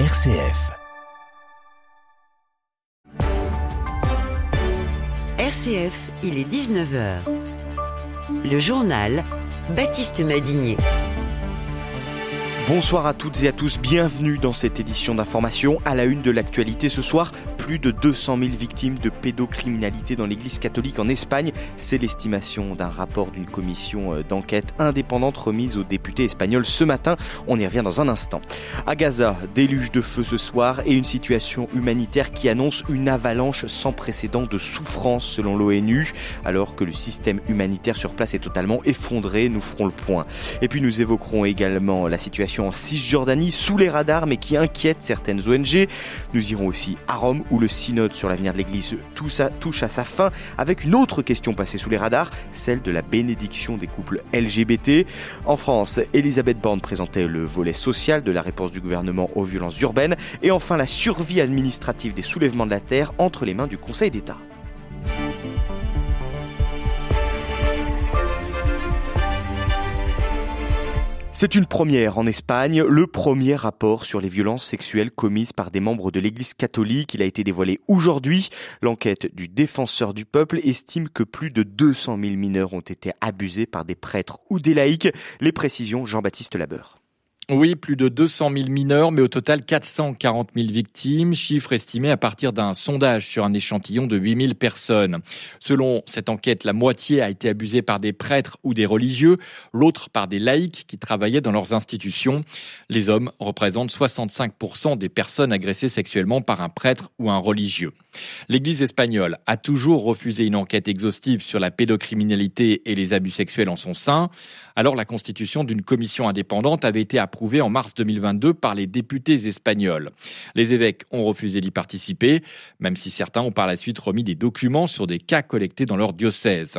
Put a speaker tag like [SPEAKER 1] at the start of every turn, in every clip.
[SPEAKER 1] RCF.
[SPEAKER 2] RCF, il est 19h. Le journal Baptiste Madinier.
[SPEAKER 3] Bonsoir à toutes et à tous, bienvenue dans cette édition d'information. À la une de l'actualité ce soir, plus de 200 000 victimes de pédocriminalité dans l'église catholique en Espagne. C'est l'estimation d'un rapport d'une commission euh, d'enquête indépendante remise aux députés espagnols ce matin. On y revient dans un instant. À Gaza, déluge de feu ce soir et une situation humanitaire qui annonce une avalanche sans précédent de souffrance selon l'ONU, alors que le système humanitaire sur place est totalement effondré. Nous ferons le point. Et puis nous évoquerons également la situation en Cisjordanie sous les radars mais qui inquiète certaines ONG. Nous irons aussi à Rome où le synode sur l'avenir de l'Église touche à sa fin avec une autre question passée sous les radars, celle de la bénédiction des couples LGBT. En France, Elisabeth Borne présentait le volet social de la réponse du gouvernement aux violences urbaines et enfin la survie administrative des soulèvements de la terre entre les mains du Conseil d'État. C'est une première en Espagne, le premier rapport sur les violences sexuelles commises par des membres de l'Église catholique. Il a été dévoilé aujourd'hui. L'enquête du défenseur du peuple estime que plus de 200 000 mineurs ont été abusés par des prêtres ou des laïcs. Les précisions, Jean-Baptiste Labeur.
[SPEAKER 4] Oui, plus de 200 000 mineurs, mais au total 440 000 victimes, chiffre estimé à partir d'un sondage sur un échantillon de 8 000 personnes. Selon cette enquête, la moitié a été abusée par des prêtres ou des religieux, l'autre par des laïcs qui travaillaient dans leurs institutions. Les hommes représentent 65% des personnes agressées sexuellement par un prêtre ou un religieux. L'Église espagnole a toujours refusé une enquête exhaustive sur la pédocriminalité et les abus sexuels en son sein. Alors la constitution d'une commission indépendante avait été approuvée en mars 2022 par les députés espagnols. Les évêques ont refusé d'y participer, même si certains ont par la suite remis des documents sur des cas collectés dans leur diocèse.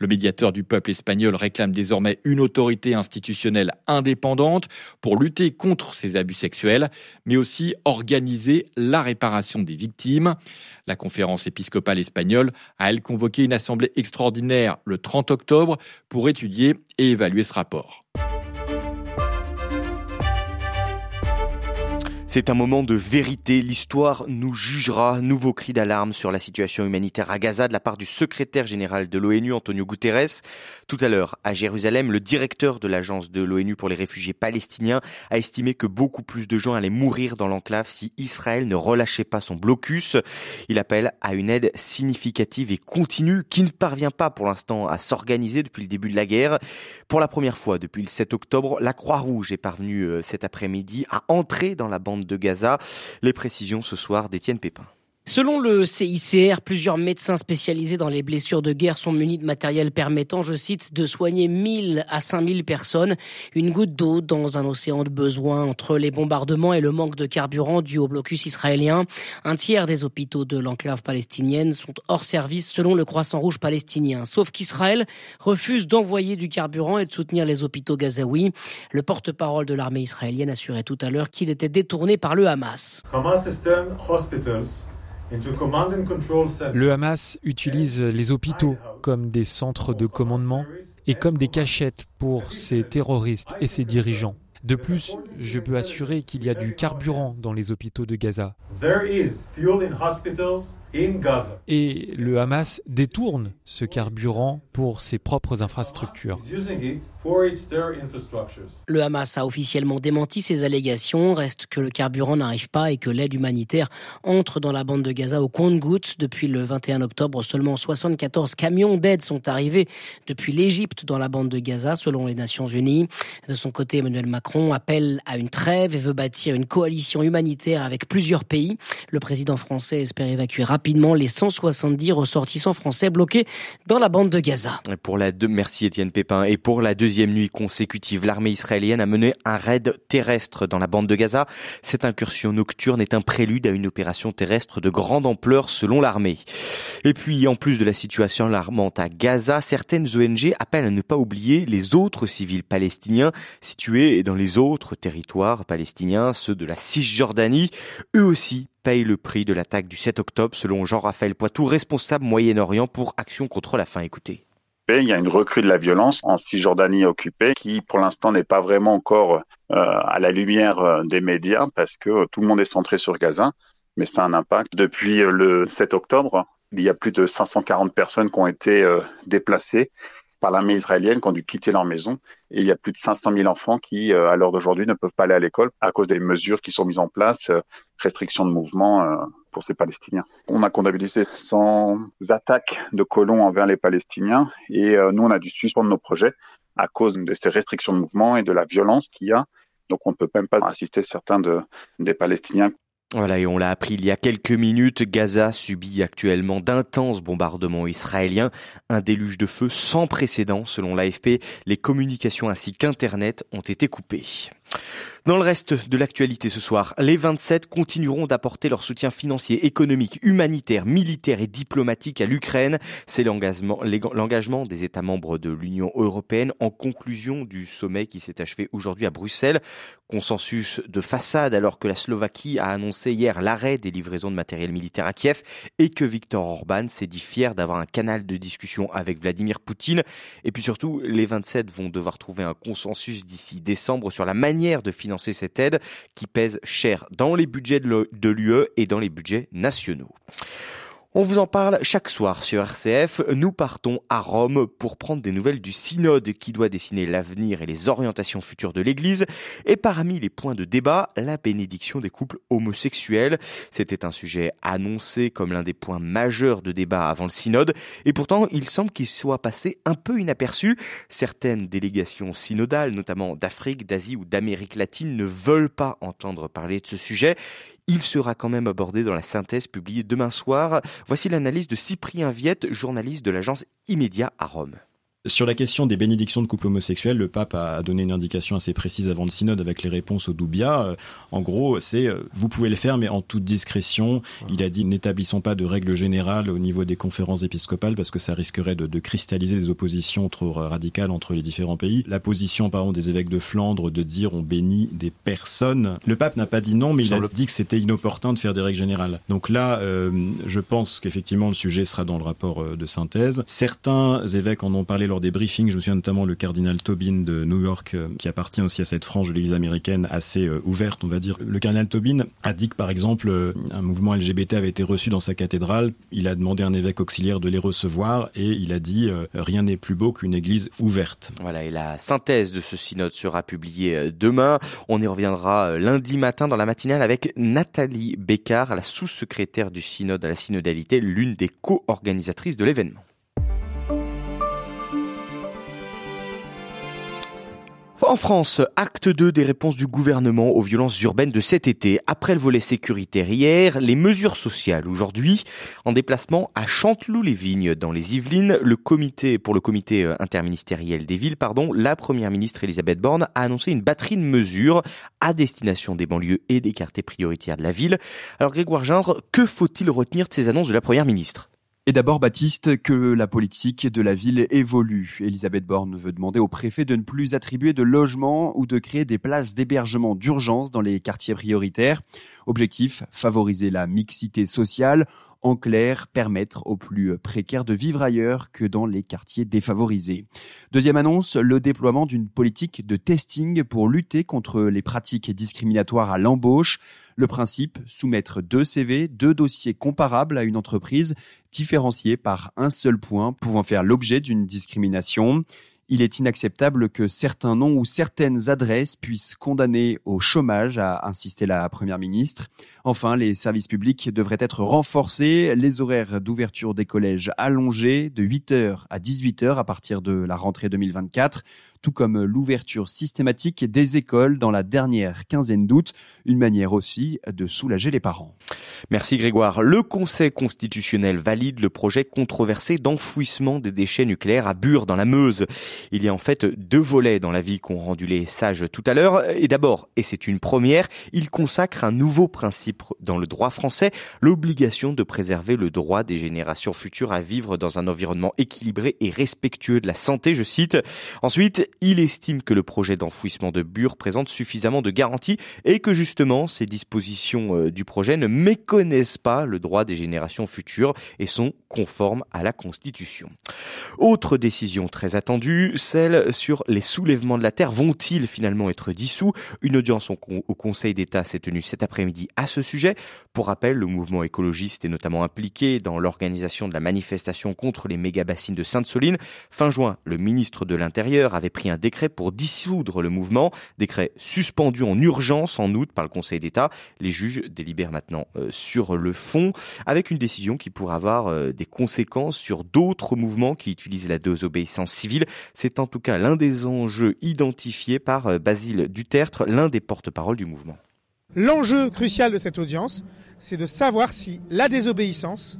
[SPEAKER 4] Le médiateur du peuple espagnol réclame désormais une autorité institutionnelle indépendante pour lutter contre ces abus sexuels, mais aussi organiser la réparation des victimes. La conférence épiscopale espagnole a, elle, convoqué une assemblée extraordinaire le 30 octobre pour étudier et évaluer ce rapport.
[SPEAKER 3] C'est un moment de vérité. L'histoire nous jugera. Nouveau cri d'alarme sur la situation humanitaire à Gaza de la part du secrétaire général de l'ONU, Antonio Guterres. Tout à l'heure, à Jérusalem, le directeur de l'agence de l'ONU pour les réfugiés palestiniens a estimé que beaucoup plus de gens allaient mourir dans l'enclave si Israël ne relâchait pas son blocus. Il appelle à une aide significative et continue qui ne parvient pas pour l'instant à s'organiser depuis le début de la guerre. Pour la première fois depuis le 7 octobre, la Croix-Rouge est parvenue euh, cet après-midi à entrer dans la bande de Gaza. Les précisions ce soir d'Étienne Pépin.
[SPEAKER 5] Selon le CICR, plusieurs médecins spécialisés dans les blessures de guerre sont munis de matériel permettant, je cite, de soigner 1000 à 5000 personnes. Une goutte d'eau dans un océan de besoins entre les bombardements et le manque de carburant dû au blocus israélien. Un tiers des hôpitaux de l'enclave palestinienne sont hors service selon le Croissant Rouge palestinien. Sauf qu'Israël refuse d'envoyer du carburant et de soutenir les hôpitaux gazaouis. Le porte-parole de l'armée israélienne assurait tout à l'heure qu'il était détourné par le Hamas.
[SPEAKER 6] Le Hamas utilise les hôpitaux comme des centres de commandement et comme des cachettes pour ses terroristes et ses dirigeants. De plus, je peux assurer qu'il y a du carburant dans les hôpitaux de Gaza. Et le Hamas détourne ce carburant pour ses propres infrastructures.
[SPEAKER 5] Le Hamas a officiellement démenti ces allégations. Reste que le carburant n'arrive pas et que l'aide humanitaire entre dans la bande de Gaza au compte-gouttes. Depuis le 21 octobre, seulement 74 camions d'aide sont arrivés depuis l'Égypte dans la bande de Gaza, selon les Nations Unies. De son côté, Emmanuel Macron appelle à une trêve et veut bâtir une coalition humanitaire avec plusieurs pays. Le président français espère évacuer rapidement les 170 ressortissants français bloqués dans la bande de Gaza.
[SPEAKER 3] Pour la deux, merci Étienne Pépin. Et pour la deuxième nuit consécutive, l'armée israélienne a mené un raid terrestre dans la bande de Gaza. Cette incursion nocturne est un prélude à une opération terrestre de grande ampleur selon l'armée. Et puis, en plus de la situation alarmante à Gaza, certaines ONG appellent à ne pas oublier les autres civils palestiniens situés dans les autres territoires palestiniens, ceux de la Cisjordanie. Eux aussi paye le prix de l'attaque du 7 octobre, selon Jean-Raphaël Poitou, responsable Moyen-Orient pour Action contre la faim. Écoutez.
[SPEAKER 1] Il y a une recrue de la violence en Cisjordanie occupée qui, pour l'instant, n'est pas vraiment encore euh, à la lumière euh, des médias parce que tout le monde est centré sur Gaza. Mais ça a un impact. Depuis le 7 octobre, il y a plus de 540 personnes qui ont été déplacées par l'armée israélienne qui ont dû quitter leur maison. Et il y a plus de 500 000 enfants qui, euh, à l'heure d'aujourd'hui, ne peuvent pas aller à l'école à cause des mesures qui sont mises en place, euh, restrictions de mouvement euh, pour ces Palestiniens. On a comptabilisé 100 attaques de colons envers les Palestiniens et nous, on a dû suspendre nos projets à cause de ces restrictions de mouvement et de la violence qu'il y a. Donc on ne peut même pas assister certains de, des Palestiniens
[SPEAKER 3] voilà, et on l'a appris il y a quelques minutes, Gaza subit actuellement d'intenses bombardements israéliens, un déluge de feu sans précédent selon l'AFP. Les communications ainsi qu'Internet ont été coupées. Dans le reste de l'actualité ce soir, les 27 continueront d'apporter leur soutien financier, économique, humanitaire, militaire et diplomatique à l'Ukraine. C'est l'engagement des États membres de l'Union européenne en conclusion du sommet qui s'est achevé aujourd'hui à Bruxelles. Consensus de façade alors que la Slovaquie a annoncé hier l'arrêt des livraisons de matériel militaire à Kiev et que Viktor Orban s'est dit fier d'avoir un canal de discussion avec Vladimir Poutine. Et puis surtout, les 27 vont devoir trouver un consensus d'ici décembre sur la manière de financer cette aide qui pèse cher dans les budgets de l'UE et dans les budgets nationaux. On vous en parle chaque soir sur RCF. Nous partons à Rome pour prendre des nouvelles du synode qui doit dessiner l'avenir et les orientations futures de l'Église. Et parmi les points de débat, la bénédiction des couples homosexuels. C'était un sujet annoncé comme l'un des points majeurs de débat avant le synode. Et pourtant, il semble qu'il soit passé un peu inaperçu. Certaines délégations synodales, notamment d'Afrique, d'Asie ou d'Amérique latine, ne veulent pas entendre parler de ce sujet. Il sera quand même abordé dans la synthèse publiée demain soir. Voici l'analyse de Cyprien Viette, journaliste de l'agence Immédiat à Rome.
[SPEAKER 7] Sur la question des bénédictions de couple homosexuel, le pape a donné une indication assez précise avant le synode avec les réponses au Doubia. Euh, en gros, c'est euh, vous pouvez le faire, mais en toute discrétion. Il a dit n'établissons pas de règles générales au niveau des conférences épiscopales parce que ça risquerait de, de cristalliser des oppositions trop radicales entre les différents pays. La position, par exemple, des évêques de Flandre de dire on bénit des personnes. Le pape n'a pas dit non, mais il a dit que c'était inopportun de faire des règles générales. Donc là, euh, je pense qu'effectivement le sujet sera dans le rapport de synthèse. Certains évêques en ont parlé lors des briefings, je me souviens notamment le cardinal Tobin de New York, euh, qui appartient aussi à cette frange de l'Église américaine assez euh, ouverte, on va dire. Le cardinal Tobin a dit que, par exemple, euh, un mouvement LGBT avait été reçu dans sa cathédrale. Il a demandé à un évêque auxiliaire de les recevoir et il a dit rien n'est plus beau qu'une Église ouverte.
[SPEAKER 3] Voilà, et la synthèse de ce synode sera publiée demain. On y reviendra lundi matin dans la matinale avec Nathalie Bécard, la sous-secrétaire du synode à la synodalité, l'une des co-organisatrices de l'événement. En France, acte 2 des réponses du gouvernement aux violences urbaines de cet été. Après le volet sécuritaire hier, les mesures sociales aujourd'hui. En déplacement à Chanteloup-les-Vignes dans les Yvelines, le comité, pour le comité euh, interministériel des villes, pardon, la première ministre Elisabeth Borne a annoncé une batterie de mesures à destination des banlieues et des quartiers prioritaires de la ville. Alors Grégoire Gindre, que faut-il retenir de ces annonces de la première ministre?
[SPEAKER 8] Et d'abord, Baptiste, que la politique de la ville évolue. Elisabeth Borne veut demander au préfet de ne plus attribuer de logements ou de créer des places d'hébergement d'urgence dans les quartiers prioritaires. Objectif, favoriser la mixité sociale en clair, permettre aux plus précaires de vivre ailleurs que dans les quartiers défavorisés. Deuxième annonce, le déploiement d'une politique de testing pour lutter contre les pratiques discriminatoires à l'embauche. Le principe, soumettre deux CV, deux dossiers comparables à une entreprise, différenciés par un seul point pouvant faire l'objet d'une discrimination. Il est inacceptable que certains noms ou certaines adresses puissent condamner au chômage, a insisté la Première ministre. Enfin, les services publics devraient être renforcés, les horaires d'ouverture des collèges allongés de 8h à 18h à partir de la rentrée 2024 tout comme l'ouverture systématique des écoles dans la dernière quinzaine d'août, une manière aussi de soulager les parents.
[SPEAKER 3] Merci Grégoire. Le Conseil constitutionnel valide le projet controversé d'enfouissement des déchets nucléaires à Bure dans la Meuse. Il y a en fait deux volets dans la vie qu'ont rendu les sages tout à l'heure. Et d'abord, et c'est une première, il consacre un nouveau principe dans le droit français, l'obligation de préserver le droit des générations futures à vivre dans un environnement équilibré et respectueux de la santé, je cite. Ensuite, il estime que le projet d'enfouissement de Bure présente suffisamment de garanties et que justement ces dispositions euh, du projet ne méconnaissent pas le droit des générations futures et sont conformes à la Constitution. Autre décision très attendue, celle sur les soulèvements de la terre. Vont-ils finalement être dissous? Une audience au Conseil d'État s'est tenue cet après-midi à ce sujet. Pour rappel, le mouvement écologiste est notamment impliqué dans l'organisation de la manifestation contre les méga-bassines de Sainte-Soline. Fin juin, le ministre de l'Intérieur avait pris un décret pour dissoudre le mouvement, décret suspendu en urgence en août par le Conseil d'État. Les juges délibèrent maintenant euh, sur le fond, avec une décision qui pourrait avoir euh, des conséquences sur d'autres mouvements qui utilisent la désobéissance civile. C'est en tout cas l'un des enjeux identifiés par euh, Basile Dutertre, l'un des porte-parole du mouvement.
[SPEAKER 9] L'enjeu crucial de cette audience, c'est de savoir si la désobéissance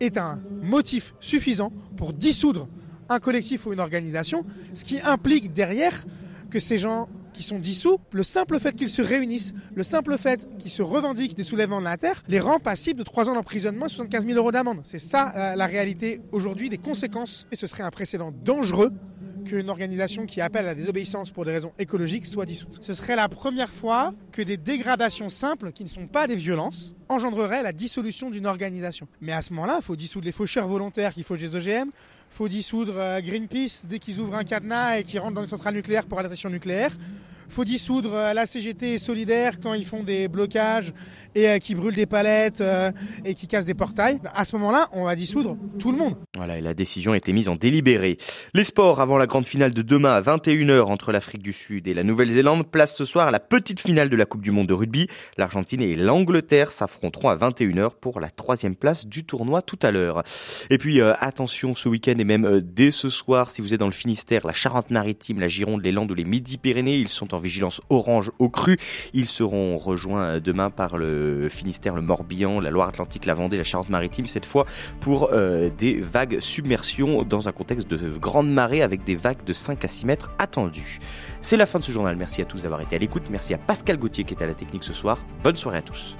[SPEAKER 9] est un motif suffisant pour dissoudre un collectif ou une organisation, ce qui implique derrière que ces gens qui sont dissous, le simple fait qu'ils se réunissent, le simple fait qu'ils se revendiquent des soulèvements de la terre, les rend passibles de 3 ans d'emprisonnement et 75 000 euros d'amende. C'est ça la, la réalité aujourd'hui des conséquences. Et ce serait un précédent dangereux qu'une organisation qui appelle à la désobéissance pour des raisons écologiques soit dissoute. Ce serait la première fois que des dégradations simples, qui ne sont pas des violences, engendreraient la dissolution d'une organisation. Mais à ce moment-là, il faut dissoudre les faucheurs volontaires qui fauchent des OGM, faut dissoudre euh, Greenpeace dès qu'ils ouvrent un cadenas et qu'ils rentrent dans une centrale nucléaire pour arrestation nucléaire faut dissoudre euh, la CGT solidaire quand ils font des blocages et euh, qui brûlent des palettes euh, et qui cassent des portails. À ce moment-là, on va dissoudre tout le monde.
[SPEAKER 3] Voilà, et la décision a été mise en délibéré. Les sports avant la grande finale de demain à 21h entre l'Afrique du Sud et la Nouvelle-Zélande place ce soir à la petite finale de la Coupe du Monde de rugby. L'Argentine et l'Angleterre s'affronteront à 21h pour la troisième place du tournoi tout à l'heure. Et puis attention ce week-end et même dès ce soir, si vous êtes dans le Finistère, la Charente-Maritime, la Gironde, les Landes ou les Midi-Pyrénées, ils sont vigilance orange au cru. Ils seront rejoints demain par le Finistère, le Morbihan, la Loire-Atlantique, la Vendée, la Charente-Maritime, cette fois pour euh, des vagues submersion dans un contexte de grande marée avec des vagues de 5 à 6 mètres attendues. C'est la fin de ce journal. Merci à tous d'avoir été à l'écoute. Merci à Pascal Gauthier qui était à la technique ce soir. Bonne soirée à tous.